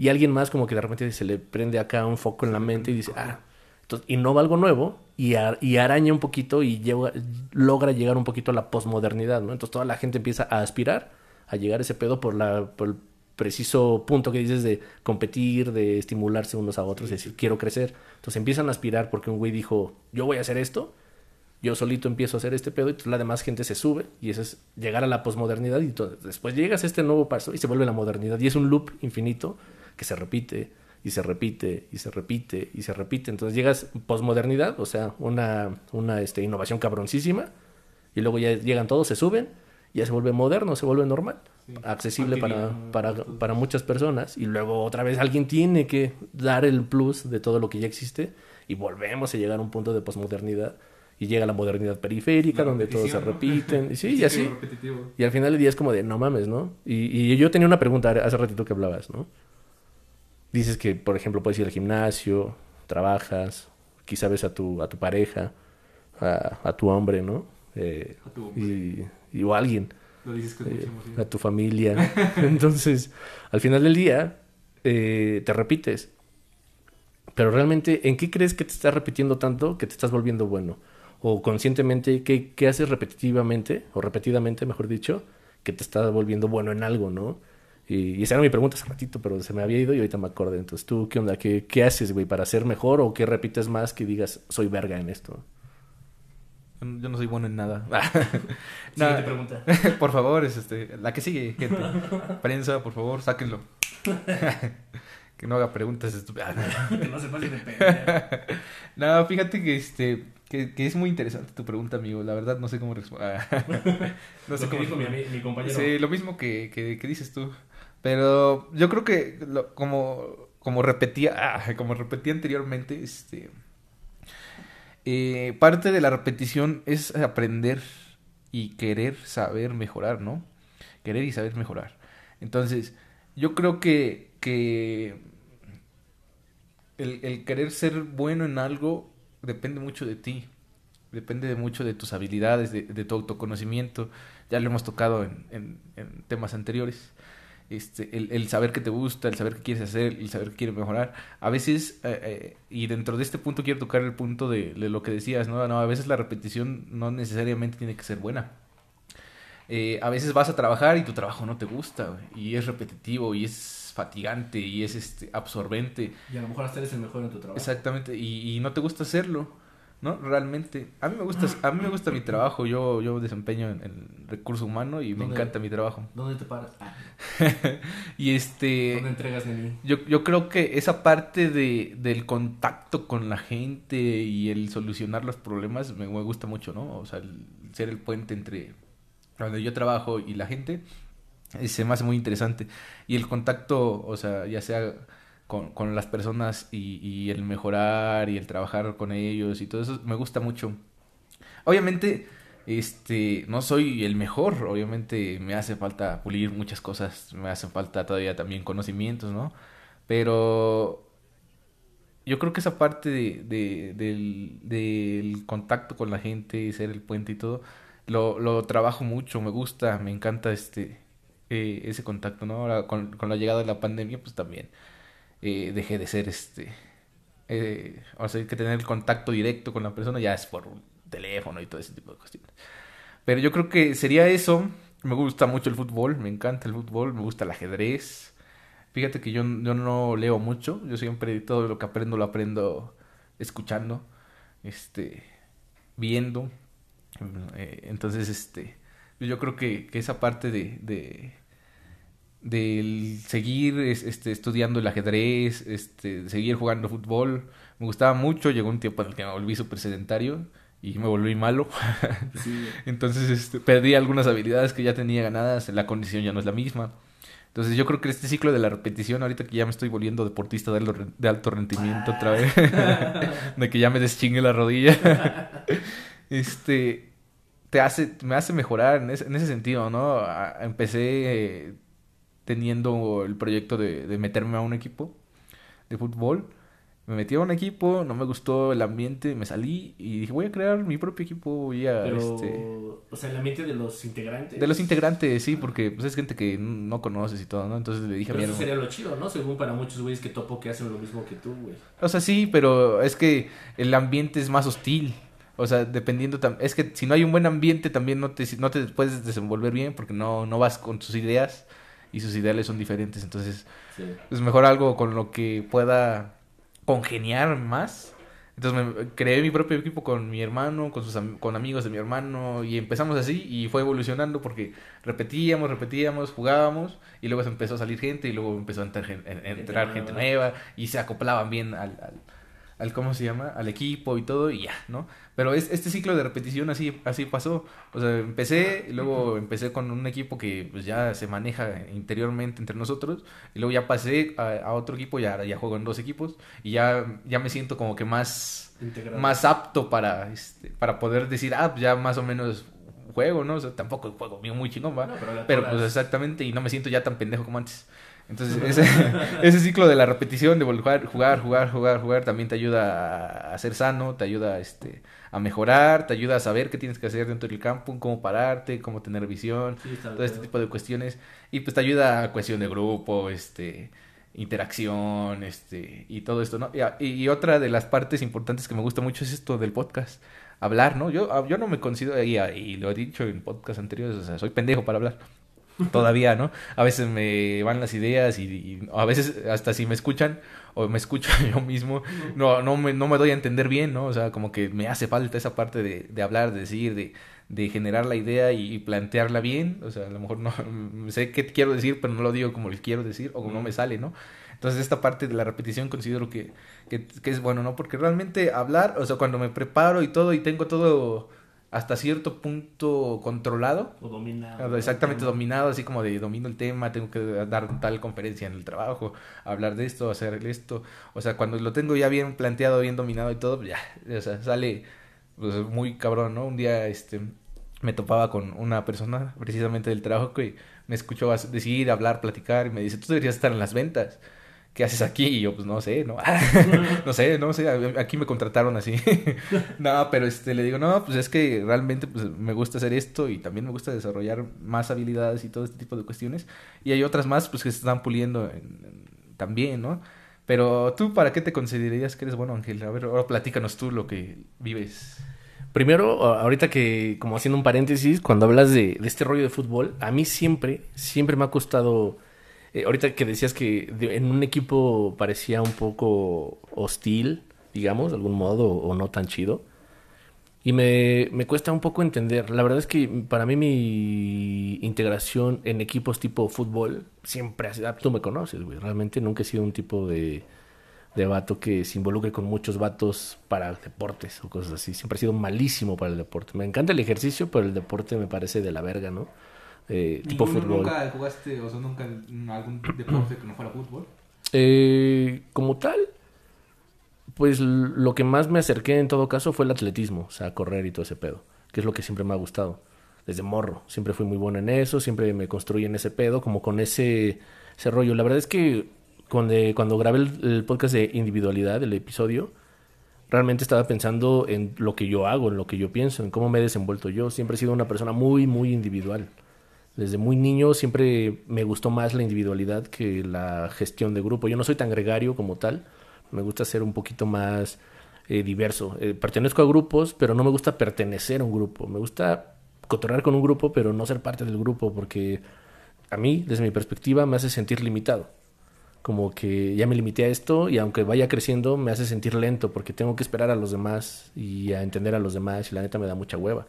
y alguien más como que de repente se le prende acá un foco en la mente y dice, ah, entonces innova algo nuevo y, ar- y araña un poquito y llega- logra llegar un poquito a la posmodernidad, ¿no? Entonces toda la gente empieza a aspirar a llegar a ese pedo por, la, por el preciso punto que dices de competir, de estimularse unos a otros, y decir, quiero crecer. Entonces empiezan a aspirar porque un güey dijo, yo voy a hacer esto, yo solito empiezo a hacer este pedo y la demás gente se sube y eso es llegar a la posmodernidad y entonces después llegas a este nuevo paso y se vuelve la modernidad y es un loop infinito que se repite y se repite y se repite y se repite. Entonces llegas posmodernidad, o sea, una, una este, innovación cabroncísima y luego ya llegan todos, se suben y ya se vuelve moderno, se vuelve normal, Sí. accesible para, para, para muchas personas y luego otra vez alguien tiene que dar el plus de todo lo que ya existe y volvemos a llegar a un punto de posmodernidad y llega la modernidad periférica La donde todos se repiten y sí, El y así. Y al final del día es como de, no mames, ¿no? Y, y yo tenía una pregunta hace ratito que hablabas, ¿no? Dices que, por ejemplo, puedes ir al gimnasio, trabajas, quizá ves a tu, a tu pareja, a, a tu hombre, ¿no? Eh, A tu hombre. y, y- o a alguien, Lo dices con eh, mucha emoción. a tu familia. *laughs* Entonces, al final del día, eh, te repites. Pero realmente, ¿en qué crees que te estás repitiendo tanto que te estás volviendo bueno? O conscientemente, ¿qué, qué haces repetitivamente, o repetidamente, mejor dicho, que te estás volviendo bueno en algo, ¿no? Y, y esa era mi pregunta hace ratito, pero se me había ido y ahorita me acordé. Entonces, ¿tú qué onda? ¿Qué, qué haces, güey, para ser mejor? ¿O qué repites más que digas, soy verga en esto? Yo no soy bueno en nada. *laughs* Siguiente pregunta. *laughs* por favor, es este, la que sigue, gente. Prensa, por favor, sáquenlo. *laughs* que no haga preguntas estúpidas. que no se pase de pendejo. No, fíjate que este que, que es muy interesante tu pregunta, amigo. La verdad no sé cómo responder. no sé Lo que cómo dijo mi, mi compañero. Sí, lo mismo que, que, que dices tú. Pero yo creo que como, como repetía, ah, *laughs* como repetía anteriormente, este eh, parte de la repetición es aprender y querer saber mejorar, ¿no? Querer y saber mejorar. Entonces, yo creo que, que el, querer ser bueno en algo depende mucho de ti. Depende de mucho de tus habilidades, de, de tu autoconocimiento. Ya lo hemos tocado en temas anteriores. Este, el, el saber qué te gusta, el saber qué quieres hacer, el saber qué quieres mejorar. A veces, eh, eh, y dentro de este punto quiero tocar el punto de, de lo que decías, ¿no? No, a veces la repetición no necesariamente tiene que ser buena. Eh, a veces vas a trabajar y tu trabajo no te gusta, y es repetitivo, y es fatigante, y es este, absorbente. Y a lo mejor hasta eres el mejor en tu trabajo. Exactamente, y, y no te gusta hacerlo, ¿no? Realmente. A mí me gusta, a mí me gusta mi trabajo, yo, yo desempeño en, en recurso humano y me encanta mi trabajo. ¿Dónde te paras? Ah, *laughs* y este... ¿Dónde entregas de mí? Yo, yo creo que esa parte de, del contacto con la gente y el solucionar los problemas me, me gusta mucho, ¿no? O sea, el ser el puente entre donde yo trabajo y la gente eh, se me hace muy interesante. Y el contacto, o sea, ya sea con, las personas y, y el mejorar y el trabajar con ellos y todo eso, me gusta mucho. Obviamente, este, no soy el mejor, obviamente me hace falta pulir muchas cosas, me hacen falta todavía también conocimientos, ¿no? Pero yo creo que esa parte de, de- del, del contacto con la gente, ser el puente y todo, lo, lo trabajo mucho, me gusta, me encanta este eh, ese contacto, ¿no? Ahora con, con la llegada de la pandemia, pues también eh, dejé de ser este, eh, o sea, que tener el contacto directo con la persona, ya es por teléfono y todo ese tipo de cuestiones. Pero yo creo que sería eso. Me gusta mucho el fútbol, me encanta el fútbol, me gusta el ajedrez. Fíjate que yo, yo no leo mucho, yo siempre todo lo que aprendo lo aprendo escuchando, este, viendo. Eh, entonces, este, yo creo que, que esa parte de del seguir este, estudiando el ajedrez, este, seguir jugando fútbol, me gustaba mucho, llegó un tiempo en el que me volví súper sedentario y me volví malo. *laughs* Entonces este, perdí algunas habilidades que ya tenía ganadas, la condición ya no es la misma. Entonces yo creo que este ciclo de la repetición, ahorita que ya me estoy volviendo deportista de, alto rendimiento otra vez, *laughs* de que ya me deschingue la rodilla, *laughs* este, te hace, me hace mejorar en ese, en ese sentido, ¿no? empecé teniendo el proyecto de, de meterme a un equipo de fútbol me metí a un equipo, no me gustó el ambiente, me salí y dije, voy a crear mi propio equipo, voy a... este... O sea, el ambiente de los integrantes. De los integrantes, sí, porque pues, es gente que no conoces y todo, ¿no? Entonces le dije a mi Eso sería lo chido, ¿no? Según para muchos güeyes que topo que hacen lo mismo que tú, güey. O sea, sí, pero es que el ambiente es más hostil. O sea, dependiendo... Es que si no hay un buen ambiente también no te, no te puedes desenvolver bien porque no, no vas con tus ideas y sus ideales son diferentes. Entonces, es mejor algo con lo que pueda congeniar más. Entonces me creé mi propio equipo con mi hermano, con sus con amigos de mi hermano y empezamos así y fue evolucionando porque repetíamos, repetíamos, jugábamos y luego se empezó a salir gente y luego empezó a entrar, entrar gente nueva y se acoplaban bien al, al ¿cómo se llama? al equipo y todo y ya, ¿no? Pero es, este ciclo de repetición así, así pasó. O sea, empecé, y luego empecé con un equipo que pues, ya se maneja interiormente entre nosotros, y luego ya pasé a, otro equipo, ya, ya juego en dos equipos, y ya, ya me siento como que más, más apto para, este, para poder decir, ah, pues ya más o menos juego, ¿no? O sea, tampoco juego muy chingón, ¿va? pero, pues exactamente, y no me siento ya tan pendejo como antes. Entonces, ese, *laughs* ese ciclo de la repetición, de jugar, jugar, jugar, jugar, jugar, también te ayuda a, ser sano, te ayuda este, a mejorar, te ayuda a saber qué tienes que hacer dentro del campo, cómo pararte, cómo tener visión, todo este tipo de cuestiones. Y pues te ayuda a cuestión de grupo, este interacción, este, y todo esto, ¿no? Y, y, otra de las partes importantes que me gusta mucho es esto del podcast, hablar, ¿no? Yo, yo no me considero, y, y lo he dicho en podcast anteriores, o sea, soy pendejo para hablar todavía, ¿no? A veces me van las ideas y, a veces hasta si me escuchan o me escucho *laughs* yo mismo, no, no, me, no me doy a entender bien, ¿no? O sea, como que me hace falta esa parte de, de hablar, de decir, de, de generar la idea y, plantearla bien. O sea, a lo mejor no *laughs* sé qué quiero decir, pero no lo digo como le quiero decir o como no me sale, ¿no? Entonces esta parte de la repetición considero que, que, que es bueno, ¿no? Porque realmente hablar, o sea, cuando me preparo y todo y tengo todo hasta cierto punto controlado. O dominado. Exactamente, dominado, así como de domino el tema, tengo que dar tal conferencia en el trabajo, hablar de esto, hacer esto. O sea, cuando lo tengo ya bien planteado, bien dominado y todo, pues ya, o sea, sale pues, muy cabrón, ¿no? Un día este me topaba con una persona precisamente del trabajo que me escuchó decir, hablar, platicar y me dice, tú deberías estar en las ventas. ¿Qué haces aquí? Y yo, pues no sé, ¿no? *laughs* *laughs* no sé, no sé, aquí me contrataron así. *laughs* no, pero este, le digo, no, pues es que realmente pues, me gusta hacer esto y también me gusta desarrollar más habilidades y todo este tipo de cuestiones. Y hay otras más, pues que se están puliendo también, ¿no? Pero tú, ¿para qué te considerarías que eres bueno, Ángel? A ver, ahora platícanos tú lo que vives. Primero, ahorita que, como haciendo un paréntesis, cuando hablas de, de este rollo de fútbol, a mí siempre, siempre me ha costado eh, ahorita que decías que en un equipo parecía un poco hostil, digamos, de algún modo, o no tan chido. Y me, me, cuesta un poco entender. La verdad es que para mí mi integración en equipos tipo fútbol siempre ha sido... Tú me conoces, güey. Realmente nunca he sido un tipo de, de vato que se involucre con muchos vatos para deportes o cosas así. Siempre he sido malísimo para el deporte. Me encanta el ejercicio, pero el deporte me parece de la verga, ¿no? Eh, tipo fútbol. ¿Nunca jugaste, o sea, nunca en algún deporte que no fuera fútbol? Eh, como tal, pues lo que más me acerqué en todo caso fue el atletismo, o sea, correr y todo ese pedo, que es lo que siempre me ha gustado. Desde morro, siempre fui muy bueno en eso, siempre me construí en ese pedo, como con ese, ese rollo. La verdad es que cuando, cuando grabé el, el podcast de individualidad, el episodio, realmente estaba pensando en lo que yo hago, en lo que yo pienso, en cómo me he desenvuelto yo. Siempre he sido una persona muy, muy individual. Desde muy niño siempre me gustó más la individualidad que la gestión de grupo. Yo no soy tan gregario como tal, me gusta ser un poquito más eh, diverso. Eh, pertenezco a grupos, pero no me gusta pertenecer a un grupo. Me gusta cotorrear con un grupo, pero no ser parte del grupo, porque a mí, desde mi perspectiva, me hace sentir limitado. Como que ya me limité a esto y aunque vaya creciendo, me hace sentir lento porque tengo que esperar a los demás y a entender a los demás y la neta me da mucha hueva.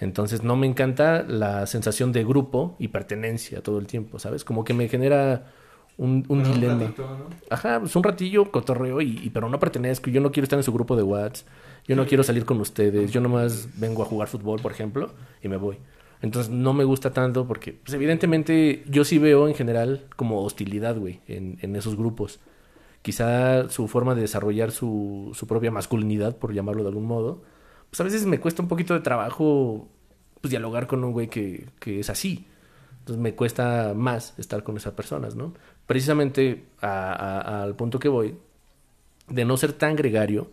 Entonces no me encanta la sensación de grupo y pertenencia todo el tiempo, ¿sabes? Como que me genera un, dilema. ratito, ¿no? Ajá, pues un ratillo cotorreo y, y- pero no pertenezco, yo no quiero estar en su grupo de WhatsApp, yo no quiero salir con ustedes, yo nomás vengo a jugar fútbol, por ejemplo, y me voy. Entonces no me gusta tanto porque, pues evidentemente yo sí veo en general como hostilidad, güey, en, en esos grupos. Quizá su forma de desarrollar su, su propia masculinidad, por llamarlo de algún modo, pues a veces me cuesta un poquito de trabajo pues dialogar con un güey que, que es así. Entonces me cuesta más estar con esas personas, ¿no? Precisamente a- a- al punto que voy, de no ser tan gregario,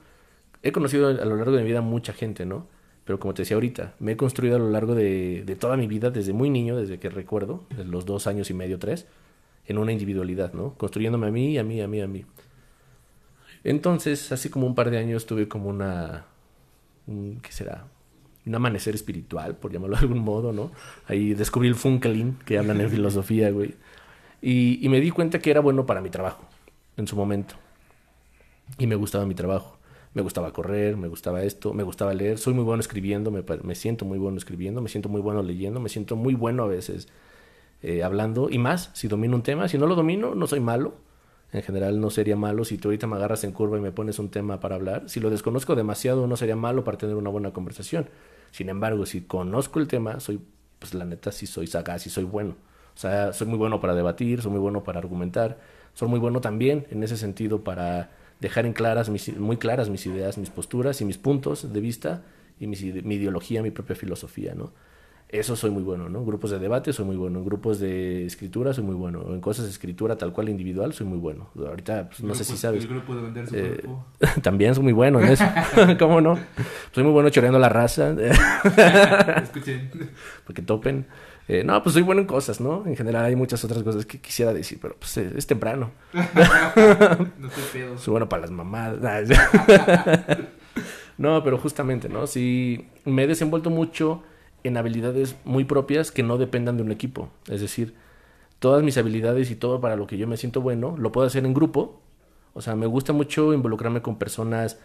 he conocido a lo largo de mi vida mucha gente, ¿no? Pero como te decía ahorita, me he construido a lo largo de, de toda mi vida, desde muy niño, desde que recuerdo, de los dos años y medio, tres, en una individualidad, ¿no? Construyéndome a mí, a mí, a mí, a mí. Entonces, hace como un par de años tuve como una, un- ¿qué será? Un amanecer espiritual, por llamarlo de algún modo, ¿no? Ahí descubrí el Funkelin, que hablan en *laughs* filosofía, güey. Y, y me di cuenta que era bueno para mi trabajo, en su momento. Y me gustaba mi trabajo. Me gustaba correr, me gustaba esto, me gustaba leer. Soy muy bueno escribiendo, me, me siento muy bueno escribiendo, me siento muy bueno leyendo, me siento muy bueno a veces eh, hablando. Y más, si domino un tema, si no lo domino, no soy malo. En general no sería malo si tú ahorita me agarras en curva y me pones un tema para hablar. Si lo desconozco demasiado, no sería malo para tener una buena conversación. Sin embargo, si conozco el tema, soy, pues la neta sí soy sagaz y soy bueno. O sea, soy muy bueno para debatir, soy muy bueno para argumentar, soy muy bueno también en ese sentido para dejar en claras mis, muy claras mis ideas, mis posturas y mis puntos de vista y mi ideología, mi propia filosofía, ¿no? Eso soy muy bueno, ¿no? Grupos de debate soy muy bueno, en grupos de escritura soy muy bueno, en cosas de escritura tal cual individual soy muy bueno. Ahorita pues, no sé si sabes. El grupo de vender su Eh, cuerpo. *laughs* También soy muy bueno en eso. *laughs* ¿Cómo no? Soy muy bueno choreando la raza. *laughs* Escuchen. porque topen. Eh, no, pues soy bueno en cosas, ¿no? En general hay muchas otras cosas que quisiera decir, pero pues es, es temprano. No estoy pedo. Soy bueno para las mamadas. no, pero justamente, ¿no? Sí, me he desenvuelto mucho en habilidades muy propias que no dependan de un equipo. Es decir, todas mis habilidades y todo para lo que yo me siento bueno, lo puedo hacer en grupo. O sea, me gusta mucho involucrarme con personas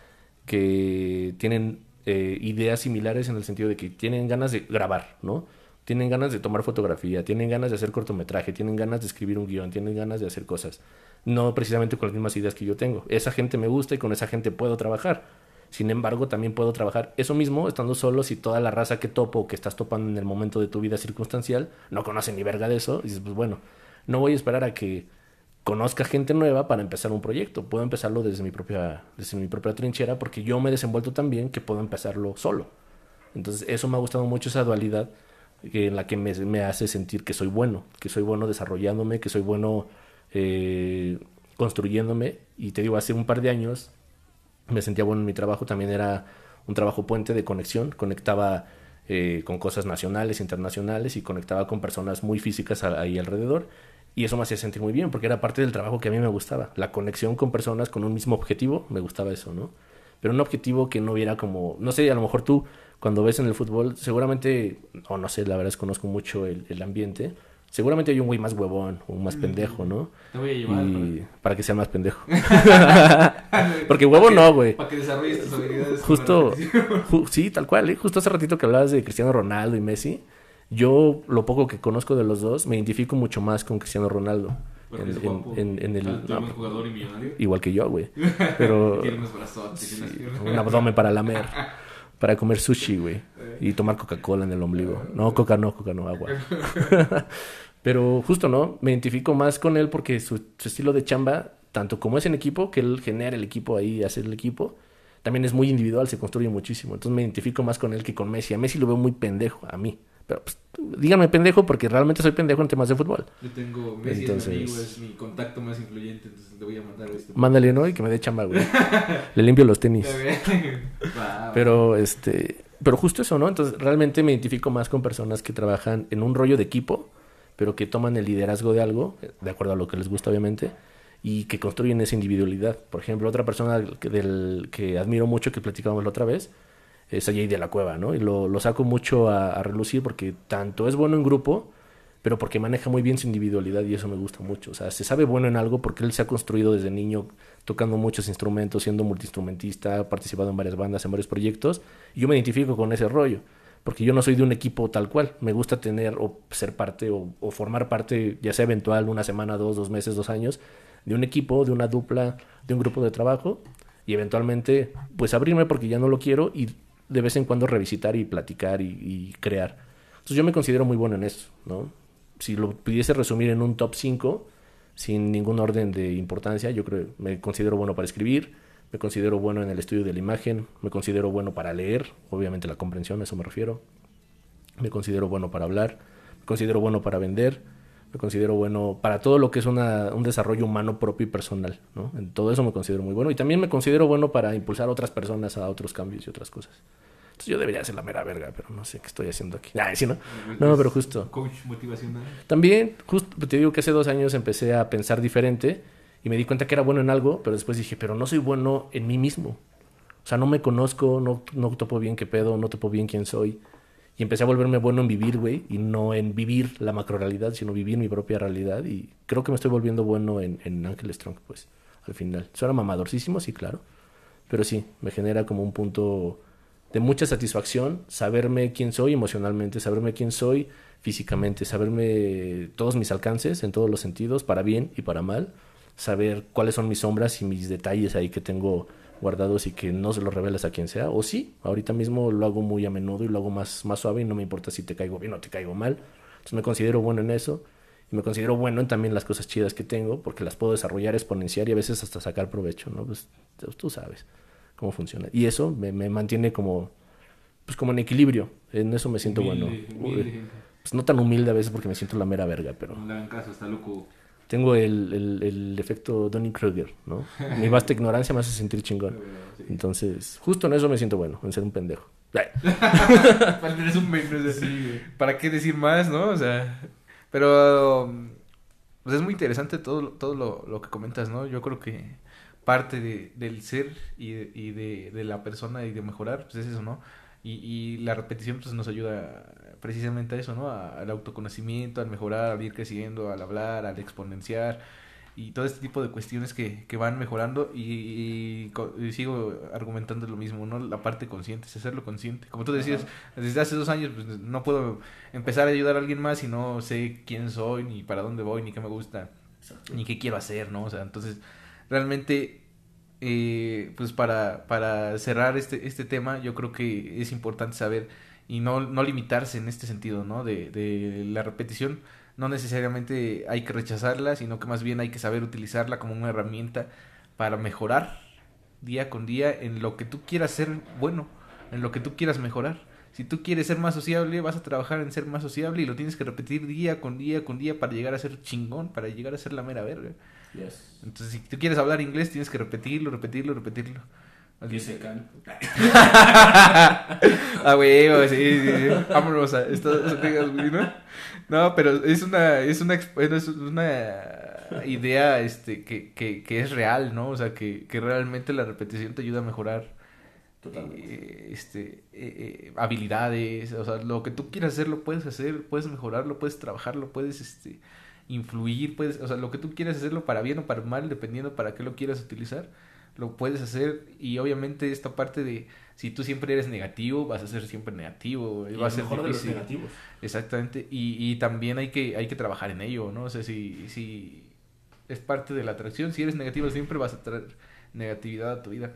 que tienen eh, ideas similares en el sentido de que tienen ganas de grabar, ¿no? Tienen ganas de tomar fotografía, tienen ganas de hacer cortometraje, tienen ganas de escribir un guion, tienen ganas de hacer cosas. No precisamente con las mismas ideas que yo tengo. Esa gente me gusta y con esa gente puedo trabajar. Sin embargo, también puedo trabajar eso mismo estando solo si toda la raza que topo o que estás topando en el momento de tu vida circunstancial no conoce ni verga de eso. Y dices, pues bueno, no voy a esperar a que conozca gente nueva para empezar un proyecto. Puedo empezarlo desde mi propia, desde mi propia trinchera porque yo me he desenvuelto tan bien que puedo empezarlo solo. Entonces, eso me ha gustado mucho, esa dualidad en la que me, me hace sentir que soy bueno, que soy bueno desarrollándome, que soy bueno eh, construyéndome. Y te digo, hace un par de años me sentía bueno en mi trabajo, también era un trabajo puente de conexión, conectaba eh, con cosas nacionales, internacionales y conectaba con personas muy físicas ahí alrededor. Y eso me hacía sentir muy bien, porque era parte del trabajo que a mí me gustaba. La conexión con personas con un mismo objetivo, me gustaba eso, ¿no? Pero un objetivo que no hubiera como, no sé, a lo mejor tú cuando ves en el fútbol, seguramente, o no sé, la verdad es que conozco mucho el, el ambiente, seguramente hay un güey más huevón, o un más pendejo, ¿no? Te voy a llevar. Y para que sea más pendejo. *laughs* Porque huevo no, güey. Para que desarrolles tus habilidades. Justo, ju- sí, tal cual, ¿eh? Justo hace ratito que hablabas de Cristiano Ronaldo y Messi, yo lo poco que conozco de los dos, me identifico mucho más con Cristiano Ronaldo. En, es en- guapo. en- en el, Alto, no, buen jugador y millonario. igual que yo, güey. *laughs* Pero Tiene unos brazotes sí, un abdomen para lamer, *laughs* para comer sushi, güey. Y tomar Coca-Cola en el ombligo. No, Coca no, Coca no, agua. Pero justo, ¿no? Me identifico más con él porque su, su estilo de chamba, tanto como es en equipo, que él genera el equipo ahí, hace el equipo, también es muy individual, se construye muchísimo. Entonces me identifico más con él que con Messi. A Messi lo veo muy pendejo, a mí. Pero pues, díganme pendejo porque realmente soy pendejo en temas de fútbol. Yo tengo Messi Entonces- es mi amigo, es mi contacto más influyente, entonces le voy a mandar este. Mándale, ¿no? Y que me dé chamba, güey. *laughs* Le limpio los tenis. *laughs* Pero, este, pero justo eso, ¿no? Entonces, realmente me identifico más con personas que trabajan en un rollo de equipo, pero que toman el liderazgo de algo, de acuerdo a lo que les gusta, obviamente, y que construyen esa individualidad. Por ejemplo, otra persona que, del, que admiro mucho, que platicábamos la otra vez, es allí de la cueva, ¿no? Y lo, lo saco mucho a, a, relucir porque tanto es bueno en grupo, pero porque maneja muy bien su individualidad y eso me gusta mucho. O sea, se sabe bueno en algo porque él se ha construido desde niño tocando muchos instrumentos, siendo multiinstrumentista, ha participado en varias bandas, en varios proyectos, y yo me identifico con ese rollo, porque yo no soy de un equipo tal cual, me gusta tener o ser parte o, o formar parte, ya sea eventual, una semana, dos, dos meses, dos años, de un equipo, de una dupla, de un grupo de trabajo, y eventualmente, pues abrirme porque ya no lo quiero y de vez en cuando revisitar y platicar y, y crear. Entonces yo me considero muy bueno en eso, ¿no? Si lo pudiese resumir en un top 5, sin ningún orden de importancia, yo creo me considero bueno para escribir, me considero bueno en el estudio de la imagen, me considero bueno para leer, obviamente la comprensión, a eso me refiero. Me considero bueno para hablar, me considero bueno para vender, me considero bueno para todo lo que es una, un desarrollo humano propio y personal, ¿no? En todo eso me considero muy bueno y también me considero bueno para impulsar a otras personas a otros cambios y otras cosas. Entonces yo debería ser la mera verga, pero no sé qué estoy haciendo aquí. Ah, ¿sí, no? no, pero justo. Coach motivacional. También, justo, te digo que hace dos años empecé a pensar diferente y me di cuenta que era bueno en algo, pero después dije, pero no soy bueno en mí mismo. O sea, no me conozco, no, no topo bien qué pedo, no topo bien quién soy. Y empecé a volverme bueno en vivir, güey, y no en vivir la macro realidad, sino vivir mi propia realidad. Y creo que me estoy volviendo bueno en, en Ángel Strong, pues, al final. Suena mamadorcísimo, sí, claro. Pero sí, me genera como un punto de mucha satisfacción saberme quién soy emocionalmente, saberme quién soy físicamente, saberme todos mis alcances en todos los sentidos, para bien y para mal, saber cuáles son mis sombras y mis detalles ahí que tengo guardados y que no se los revelas a quien sea. O sí, ahorita mismo lo hago muy a menudo y lo hago más, más suave y no me importa si te caigo bien o te caigo mal. Entonces me considero bueno en eso y me considero bueno en también las cosas chidas que tengo porque las puedo desarrollar, exponenciar y a veces hasta sacar provecho, ¿no? Pues tú sabes cómo funciona. Y eso me, me mantiene como, pues como en equilibrio. En eso me siento Humilde, bueno. humilde. Pues no tan humilde a veces porque me siento la mera verga, pero No le hagan caso, está loco. Tengo el, el, el efecto Donny Kruger, ¿no? Mi vasta *laughs* ignorancia me hace sentir chingón. Entonces, justo en eso me siento bueno, en ser un pendejo. *laughs* ¿Para qué decir más, no? O sea, pero um, pues es muy interesante todo, lo- todo lo, lo que comentas, ¿no? Yo creo que parte de, del ser y, de, y de, de la persona y de mejorar, pues es eso, ¿no? Y, y la repetición pues nos ayuda precisamente a eso, ¿no? A- al autoconocimiento, al mejorar, al ir creciendo, al hablar, al exponenciar y todo este tipo de cuestiones que, que van mejorando y, y co- y sigo argumentando lo mismo, ¿no? La parte consciente, es hacerlo consciente. Como tú decías, desde hace dos años pues, no puedo empezar a ayudar a alguien más si no sé quién soy, ni para dónde voy, ni qué me gusta, ni qué quiero hacer, ¿no? O sea, entonces, realmente, eh, pues para, para cerrar este, este tema, yo creo que es importante saber y no, no limitarse en este sentido, ¿no? De, de la repetición. No necesariamente hay que rechazarla, sino que más bien hay que saber utilizarla como una herramienta para mejorar día con día en lo que tú quieras ser bueno, en lo que tú quieras mejorar. Si tú quieres ser más sociable, vas a trabajar en ser más sociable y lo tienes que repetir día con día con día para llegar a ser chingón, para llegar a ser la mera verga. Entonces, si tú quieres hablar inglés, tienes que repetirlo, repetirlo, repetirlo. Así- Dice Can. *laughs* ah, sí, sí, sí. Vámonos a güey, ¿no? No, pero es una, es una, es una idea, este, que, que, que es real, ¿no? O sea, que, que realmente la repetición te ayuda a mejorar, eh, este, eh, eh, habilidades, o sea, lo que tú quieras hacer lo puedes hacer, puedes mejorarlo, puedes trabajarlo, puedes, este, influir, puedes, o sea, lo que tú quieras hacerlo para bien o para mal, dependiendo para qué lo quieras utilizar, lo puedes hacer y obviamente esta parte de si tú siempre eres negativo, vas a ser siempre negativo, y va a ser mejor de los negativos. Exactamente, y, y también hay que, hay que trabajar en ello, ¿no? O sea, si, si es parte de la atracción, si eres negativo siempre vas a traer negatividad a tu vida.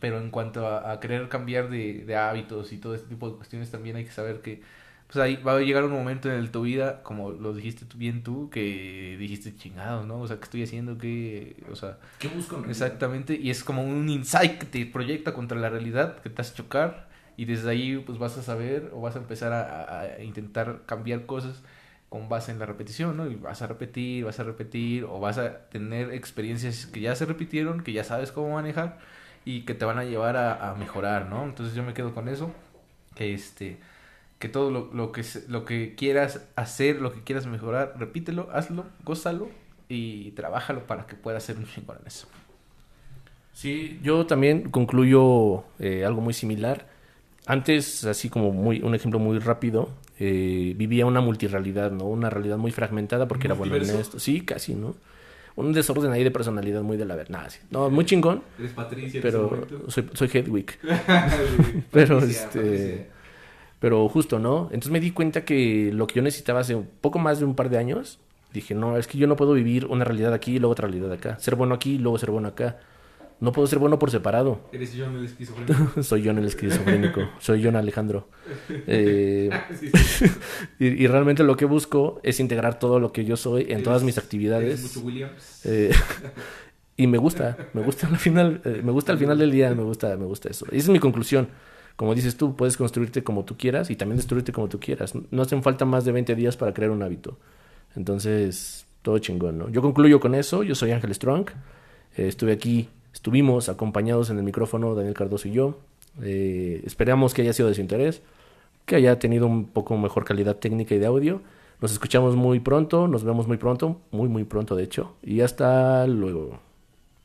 Pero en cuanto a, a querer cambiar de, de hábitos y todo este tipo de cuestiones, también hay que saber que pues ahí va a llegar un momento en tu vida, como lo dijiste bien tú, que dijiste chingados, ¿no? O sea, ¿qué estoy haciendo? ¿Qué? O sea, ¿Qué busco en? Exactamente, y es como un insight que te proyecta contra la realidad, que te hace chocar, y desde ahí pues vas a saber o vas a empezar a, a- a intentar cambiar cosas con base en la repetición, ¿no? Y vas a repetir, vas a repetir, o vas a tener experiencias que ya se repitieron, que ya sabes cómo manejar, y que te van a llevar a, a mejorar, ¿no? Entonces yo me quedo con eso, que este que todo lo, lo que se- lo que quieras hacer, lo que quieras mejorar, repítelo, hazlo, gózalo y trabájalo para que puedas ser un chingón en eso. Sí, yo también concluyo eh, algo muy similar. antes, así como muy, un ejemplo muy rápido, eh, vivía una multirrealidad, ¿no? Una realidad muy fragmentada porque era bueno en esto. Sí, casi, ¿no? Un desorden ahí de personalidad muy de la verdad. Nada, sí. No, muy chingón, Eres Patricia en pero ese momento. soy, soy Hedwig. *laughs* Pero, Patricia, este, Patricia. Pero justo, ¿no? Entonces me di cuenta que lo que yo necesitaba hace un poco más de un par de años, dije, no, es que yo no puedo vivir una realidad aquí y luego otra realidad acá. Ser bueno aquí y luego ser bueno acá. No puedo ser bueno por separado. Eres John el esquizofrénico. *laughs* Soy John el esquizofrénico. Soy John Alejandro. *laughs* Eh, Sí, sí. *laughs* y, y realmente lo que busco es integrar todo lo que yo soy en Eres- todas mis Eres actividades. mucho Williams. Eh, y me gusta, me gusta al final, eh, me gusta al final del día, me gusta, me gusta eso. Y esa es mi conclusión. Como dices tú, puedes construirte como tú quieras y también destruirte como tú quieras. No hacen falta más de 20 días para crear un hábito. Entonces, todo chingón, ¿no? Yo concluyo con eso. Yo soy Ángel Strong. Eh, estuve aquí, estuvimos acompañados en el micrófono Daniel Cardoso y yo. Eh, esperamos que haya sido de su interés, que haya tenido un poco mejor calidad técnica y de audio. Nos escuchamos muy pronto, nos vemos muy pronto, muy muy pronto de hecho. Y hasta luego.